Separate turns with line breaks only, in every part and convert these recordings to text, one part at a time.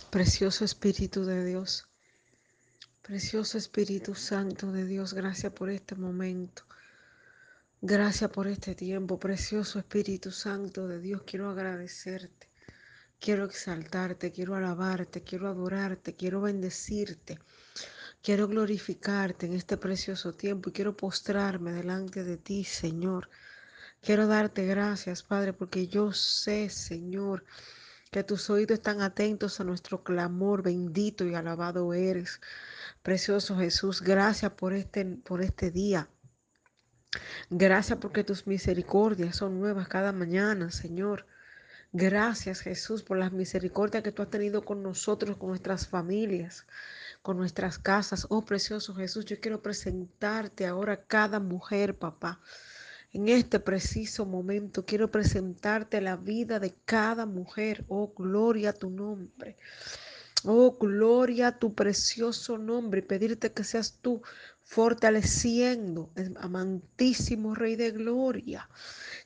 Precioso Espíritu de Dios. Precioso Espíritu Santo de Dios, gracias por este momento. Gracias por este tiempo. Precioso Espíritu Santo de Dios, quiero agradecerte. Quiero exaltarte, quiero alabarte, quiero adorarte, quiero bendecirte. Quiero glorificarte en este precioso tiempo y quiero postrarme delante de ti, Señor. Quiero darte gracias, Padre, porque yo sé, Señor, que tus oídos están atentos a nuestro clamor. Bendito y alabado eres. Precioso Jesús, gracias por este, por este día. Gracias porque tus misericordias son nuevas cada mañana, Señor. Gracias Jesús por las misericordias que tú has tenido con nosotros, con nuestras familias, con nuestras casas. Oh precioso Jesús, yo quiero presentarte ahora cada mujer, papá. En este preciso momento quiero presentarte la vida de cada mujer. Oh, gloria a tu nombre. Oh, gloria a tu precioso nombre y pedirte que seas tú fortaleciendo, amantísimo Rey de Gloria,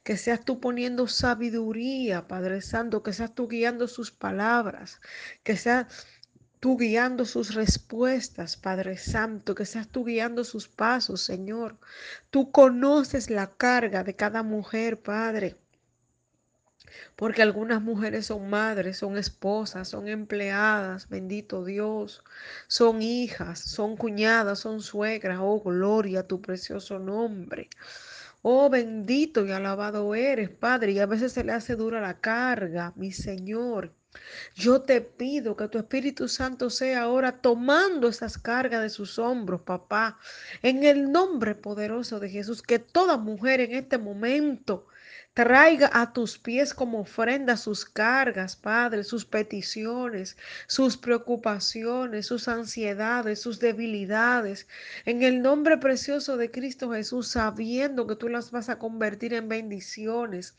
que seas tú poniendo sabiduría, Padre Santo, que seas tú guiando sus palabras, que seas tú guiando sus respuestas, Padre Santo, que seas tú guiando sus pasos, Señor. Tú conoces la carga de cada mujer, Padre. Porque algunas mujeres son madres, son esposas, son empleadas, bendito Dios, son hijas, son cuñadas, son suegras. Oh, gloria a tu precioso nombre. Oh, bendito y alabado eres, Padre. Y a veces se le hace dura la carga, mi Señor. Yo te pido que tu Espíritu Santo sea ahora tomando esas cargas de sus hombros, papá, en el nombre poderoso de Jesús, que toda mujer en este momento Traiga a tus pies como ofrenda sus cargas, Padre, sus peticiones, sus preocupaciones, sus ansiedades, sus debilidades. En el nombre precioso de Cristo Jesús, sabiendo que tú las vas a convertir en bendiciones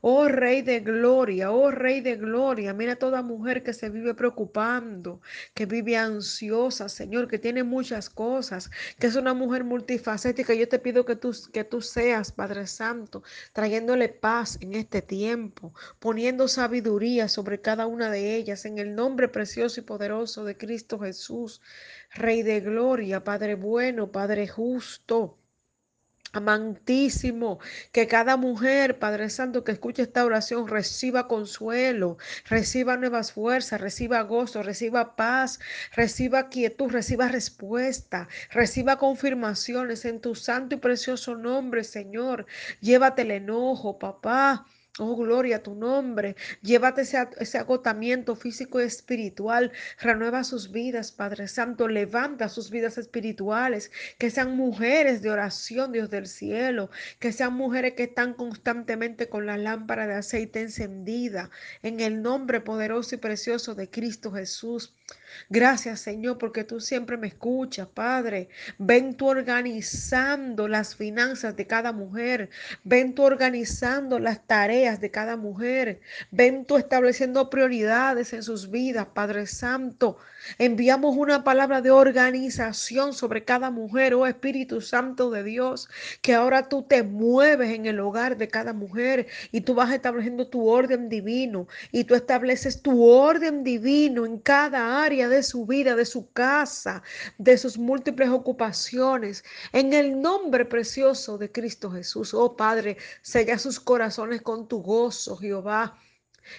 Oh Rey de Gloria, oh Rey de Gloria, mira toda mujer que se vive preocupando, que vive ansiosa, Señor, que tiene muchas cosas, que es una mujer multifacética. Yo te pido que tú, que tú seas, Padre Santo, trayéndole paz en este tiempo, poniendo sabiduría sobre cada una de ellas, en el nombre precioso y poderoso de Cristo Jesús, Rey de Gloria, Padre bueno, Padre justo amantísimo, que cada mujer, Padre Santo, que escuche esta oración, reciba consuelo, reciba nuevas fuerzas, reciba gozo, reciba paz, reciba quietud, reciba respuesta, reciba confirmaciones en tu santo y precioso nombre, Señor. Llévate el enojo, papá. Oh, gloria a tu nombre. Llévate ese, agotamiento físico y espiritual. Renueva sus vidas, Padre Santo. Levanta sus vidas espirituales. Que sean mujeres de oración, Dios del cielo. Que sean mujeres que están constantemente con la lámpara de aceite encendida. En el nombre poderoso y precioso de Cristo Jesús. Gracias, Señor, porque tú siempre me escuchas, Padre. Ven tú organizando las finanzas de cada mujer. Ven tú organizando las tareas de cada mujer. Ven tú estableciendo prioridades en sus vidas, Padre Santo. Enviamos una palabra de organización sobre cada mujer, oh Espíritu Santo de Dios, que ahora tú te mueves en el hogar de cada mujer y tú vas estableciendo tu orden divino y tú estableces tu orden divino en cada área de su vida, de su casa, de sus múltiples ocupaciones. En el nombre precioso de Cristo Jesús, oh Padre, sella sus corazones con tu gozo, Jehová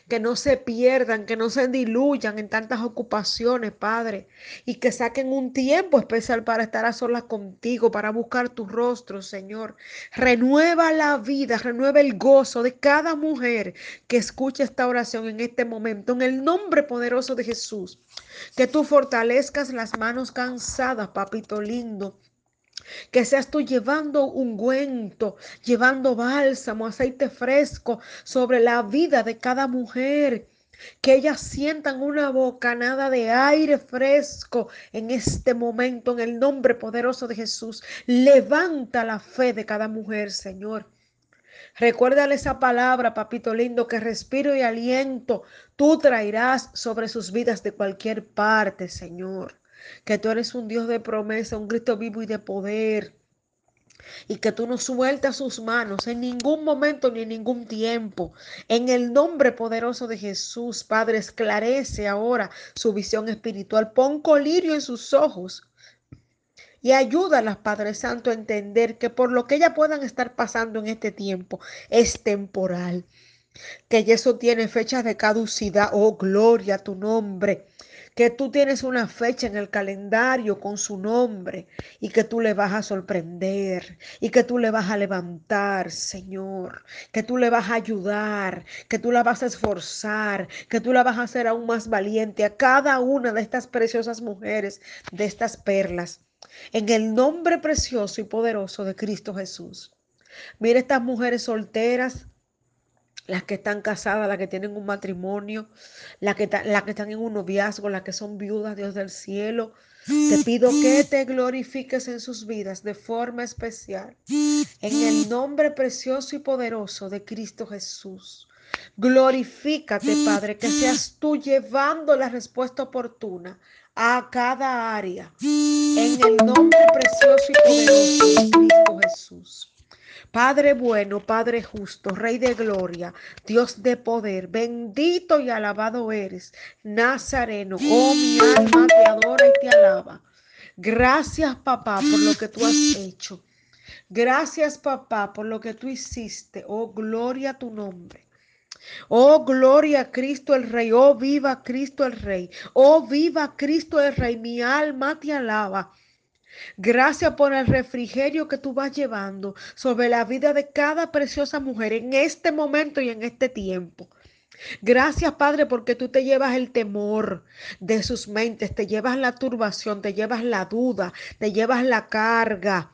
que no se pierdan, que no se diluyan en tantas ocupaciones, Padre, y que saquen un tiempo especial para estar a solas contigo, para buscar tu rostro, Señor. Renueva la vida, renueva el gozo de cada mujer que escuche esta oración en este momento, en el nombre poderoso de Jesús. Que tú fortalezcas las manos cansadas, papito lindo que seas tú llevando ungüento, llevando bálsamo, aceite fresco sobre la vida de cada mujer. Que ellas sientan una bocanada de aire fresco en este momento, en el nombre poderoso de Jesús. Levanta la fe de cada mujer, Señor. Recuérdale esa palabra, papito lindo, que respiro y aliento tú traerás sobre sus vidas de cualquier parte, Señor que tú eres un Dios de promesa, un Cristo vivo y de poder. y que tú no sueltas sus manos en ningún momento ni en ningún tiempo. En el nombre poderoso de Jesús, Padre, esclarece ahora su visión espiritual. Pon colirio en sus ojos y ayúdalas, Padre Santo, a entender que por lo que ellas puedan estar pasando en este tiempo es temporal, que eso tiene fechas de caducidad. Oh, gloria a tu nombre que tú tienes una fecha en el calendario con su nombre y que tú le vas a sorprender y que tú le vas a levantar, Señor, que tú le vas a ayudar, que tú la vas a esforzar, que tú la vas a hacer aún más valiente a cada una de estas preciosas mujeres, de estas perlas, en el nombre precioso y poderoso de Cristo Jesús. Mira estas mujeres solteras las que están casadas, las que tienen un matrimonio, las que, las que están en un noviazgo, las que son viudas, Dios del cielo. Te pido que te glorifiques en sus vidas de forma especial. En el nombre precioso y poderoso de Cristo Jesús. Glorifícate, Padre, que seas tú llevando la respuesta oportuna a cada área. En el nombre precioso y poderoso de Cristo Jesús. Padre bueno, Padre justo, Rey de gloria, Dios de poder, bendito y alabado eres, Nazareno. Oh, mi alma te adora y te alaba. Gracias, papá, por lo que tú has hecho. Gracias, papá, por lo que tú hiciste. Oh, gloria a tu nombre. Oh, gloria a Cristo el Rey. Oh, viva Cristo el Rey. Oh, viva Cristo el Rey. Mi alma te alaba. Gracias por el refrigerio que tú vas llevando sobre la vida de cada preciosa mujer en este momento y en este tiempo. Gracias, Padre, porque tú te llevas el temor de sus mentes, te llevas la turbación, te llevas la duda, te llevas la carga,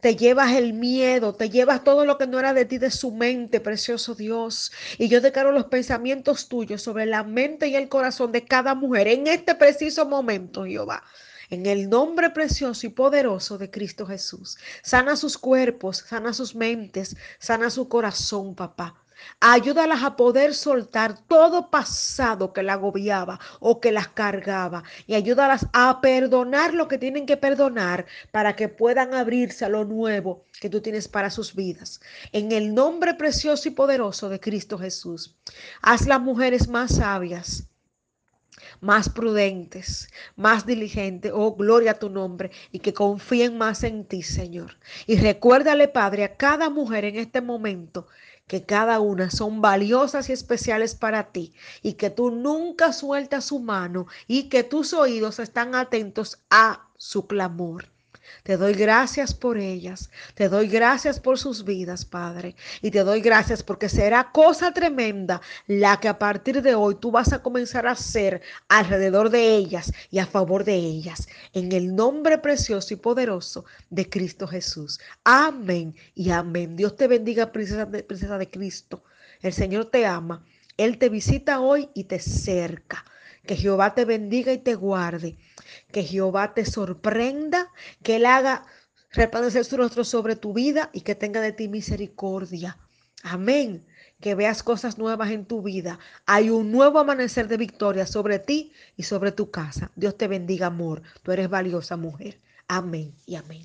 te llevas el miedo, te llevas todo lo que no era de ti de su mente, precioso Dios. Y yo declaro los pensamientos tuyos sobre la mente y el corazón de cada mujer en este preciso momento, Jehová en el nombre precioso y poderoso de Cristo Jesús. Sana sus cuerpos, sana sus mentes, sana su corazón, papá. Ayúdalas a poder soltar todo pasado que la agobiaba o que las cargaba y ayúdalas a perdonar lo que tienen que perdonar para que puedan abrirse a lo nuevo que tú tienes para sus vidas. En el nombre precioso y poderoso de Cristo Jesús. Haz las mujeres más sabias más prudentes, más diligentes, oh gloria a tu nombre, y que confíen más en ti, Señor. Y recuérdale, Padre, a cada mujer en este momento que cada una son valiosas y especiales para ti y que tú nunca sueltas su mano y que tus oídos están atentos a su clamor. Te doy gracias por ellas, te doy gracias por sus vidas, Padre, y te doy gracias porque será cosa tremenda la que a partir de hoy tú vas a comenzar a hacer alrededor de ellas y a favor de ellas, en el nombre precioso y poderoso de Cristo Jesús. Amén y amén. Dios te bendiga, princesa de, princesa de Cristo. El Señor te ama. Él te visita hoy y te cerca. Que Jehová te bendiga y te guarde. Que Jehová te sorprenda. Que Él haga resplandecer su rostro sobre tu vida y que tenga de ti misericordia. Amén. Que veas cosas nuevas en tu vida. Hay un nuevo amanecer de victoria sobre ti y sobre tu casa. Dios te bendiga, amor. Tú eres valiosa mujer. Amén y amén.